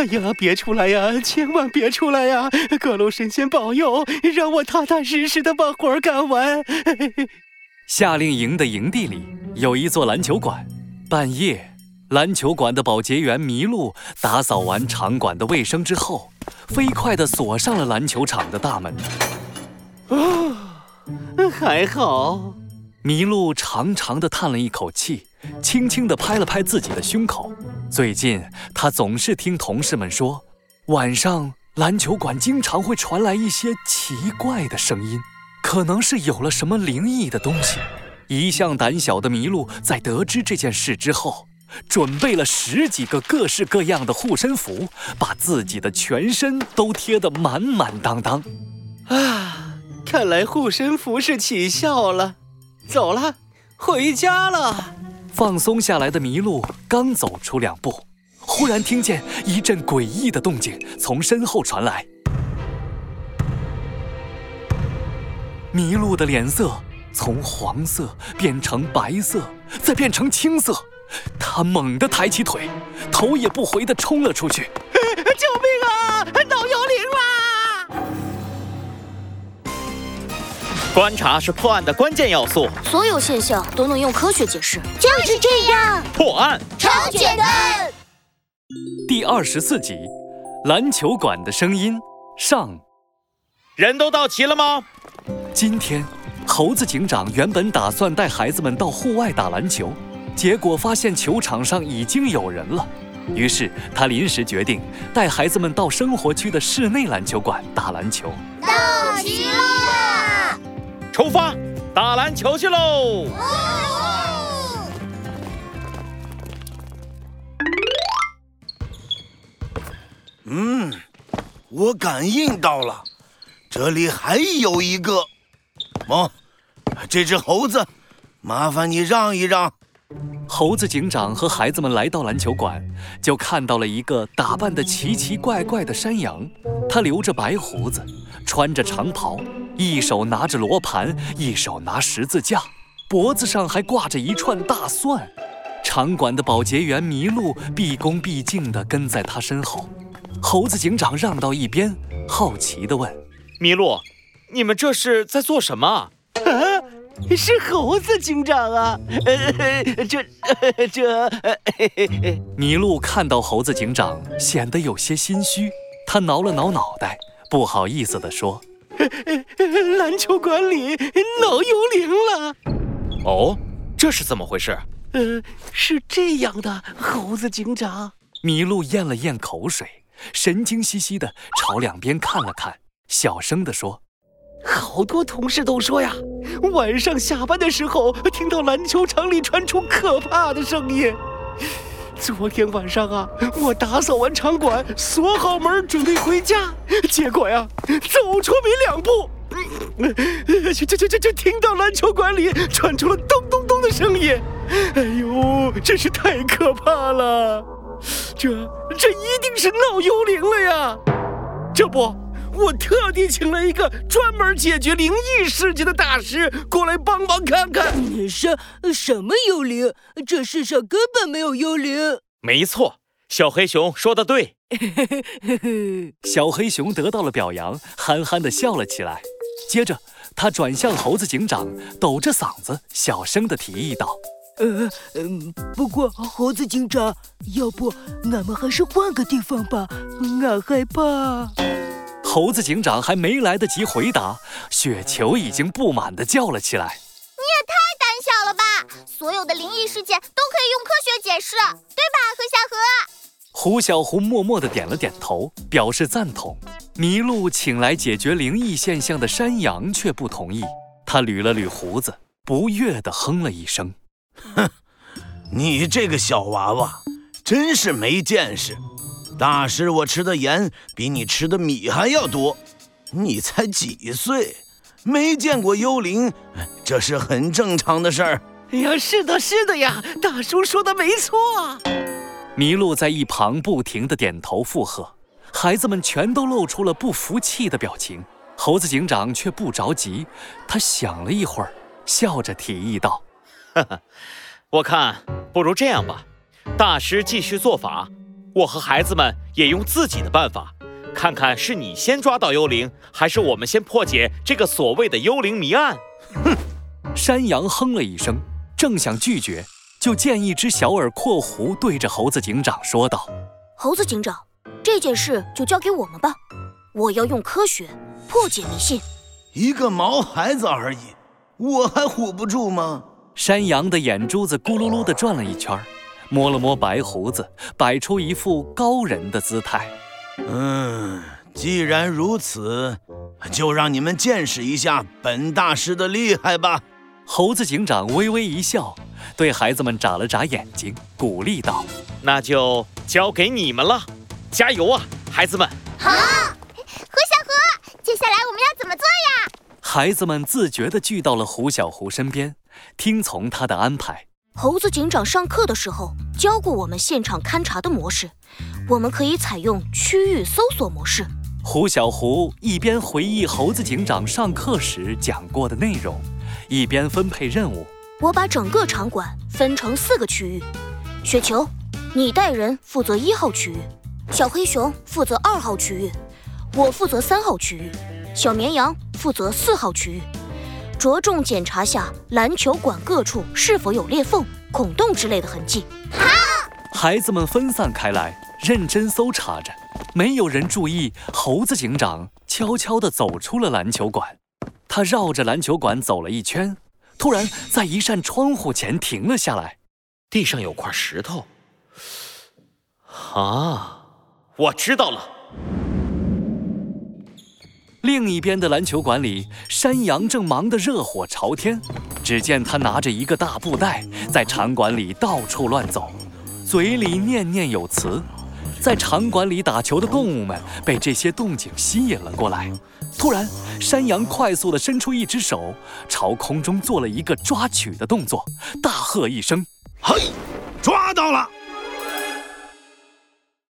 哎呀，别出来呀，千万别出来呀！各路神仙保佑，让我踏踏实实的把活儿干完。夏令营的营地里有一座篮球馆，半夜，篮球馆的保洁员麋鹿打扫完场馆的卫生之后，飞快地锁上了篮球场的大门。啊，还好。麋鹿长长的叹了一口气，轻轻地拍了拍自己的胸口。最近，他总是听同事们说，晚上篮球馆经常会传来一些奇怪的声音，可能是有了什么灵异的东西。一向胆小的麋鹿在得知这件事之后，准备了十几个各式各样的护身符，把自己的全身都贴得满满当当。啊，看来护身符是起效了。走了，回家了。放松下来的麋鹿刚走出两步，忽然听见一阵诡异的动静从身后传来。麋鹿的脸色从黄色变成白色，再变成青色。他猛地抬起腿，头也不回地冲了出去。救命啊！观察是破案的关键要素，所有现象都能用科学解释，就是这样。破案超简单。第二十四集，篮球馆的声音上。人都到齐了吗？今天，猴子警长原本打算带孩子们到户外打篮球，结果发现球场上已经有人了，于是他临时决定带孩子们到生活区的室内篮球馆打篮球。到齐了，出发，打篮球去喽！嗯，我感应到了，这里还有一个。哦，这只猴子，麻烦你让一让。猴子警长和孩子们来到篮球馆，就看到了一个打扮的奇奇怪怪的山羊。他留着白胡子，穿着长袍，一手拿着罗盘，一手拿十字架，脖子上还挂着一串大蒜。场馆的保洁员麋鹿毕恭毕敬地跟在他身后。猴子警长让到一边，好奇地问：“麋鹿，你们这是在做什么？”啊，是猴子警长啊！呃，这呃这呃，嘿嘿嘿麋鹿看到猴子警长，显得有些心虚。他挠了挠脑袋，不好意思地说篮球馆里闹幽灵了。哦，这是怎么回事？呃，是这样的，猴子警长。麋鹿咽了咽口水，神经兮兮的朝两边看了看，小声地说。好多同事都说呀，晚上下班的时候听到篮球场里传出可怕的声音。昨天晚上啊，我打扫完场馆，锁好门准备回家，结果呀，走出没两步，就就就就就听到篮球馆里传出了咚咚咚的声音。哎呦，真是太可怕了！这这一定是闹幽灵了呀！这不。我特地请了一个专门解决灵异事件的大师过来帮忙看看。你说什么幽灵？这世上根本没有幽灵。没错，小黑熊说的对。小黑熊得到了表扬，憨憨的笑了起来。接着，他转向猴子警长，抖着嗓子小声的提议道：“呃，嗯，不过猴子警长，要不俺们还是换个地方吧，俺害怕。”猴子警长还没来得及回答，雪球已经不满地叫了起来：“你也太胆小了吧！所有的灵异事件都可以用科学解释，对吧，何小何？”胡小胡默默地点了点头，表示赞同。麋鹿请来解决灵异现象的山羊却不同意，他捋了捋胡子，不悦地哼了一声：“哼，你这个小娃娃，真是没见识。”大师，我吃的盐比你吃的米还要多。你才几岁，没见过幽灵，这是很正常的事儿。哎呀，是的，是的呀，大叔说的没错。麋鹿在一旁不停地点头附和，孩子们全都露出了不服气的表情。猴子警长却不着急，他想了一会儿，笑着提议道：“哈哈，我看不如这样吧，大师继续做法。”我和孩子们也用自己的办法，看看是你先抓到幽灵，还是我们先破解这个所谓的幽灵谜案。哼！山羊哼了一声，正想拒绝，就见一只小耳阔狐对着猴子警长说道：“猴子警长，这件事就交给我们吧，我要用科学破解迷信。一个毛孩子而已，我还唬不住吗？”山羊的眼珠子咕噜噜地转了一圈，摸了摸白胡子，摆出一副高人的姿态。嗯，既然如此，就让你们见识一下本大师的厉害吧。猴子警长微微一笑，对孩子们眨了眨眼睛，鼓励道：“那就交给你们了，加油啊，孩子们！”好，胡小胡，接下来我们要怎么做呀？孩子们自觉地聚到了胡小胡身边。听从他的安排。猴子警长上课的时候教过我们现场勘查的模式，我们可以采用区域搜索模式。胡小胡一边回忆猴子警长上课时讲过的内容，一边分配任务。我把整个场馆分成四个区域：雪球，你带人负责一号区域；小黑熊负责二号区域；我负责三号区域；小绵羊负责四号区域。着重检查下篮球馆各处是否有裂缝、孔洞之类的痕迹。好，孩子们分散开来，认真搜查着。没有人注意，猴子警长悄悄地走出了篮球馆。他绕着篮球馆走了一圈，突然在一扇窗户前停了下来。地上有块石头。啊，我知道了。另一边的篮球馆里，山羊正忙得热火朝天。只见他拿着一个大布袋，在场馆里到处乱走，嘴里念念有词。在场馆里打球的动物们被这些动静吸引了过来。突然，山羊快速地伸出一只手，朝空中做了一个抓取的动作，大喝一声：“嘿，抓到了！”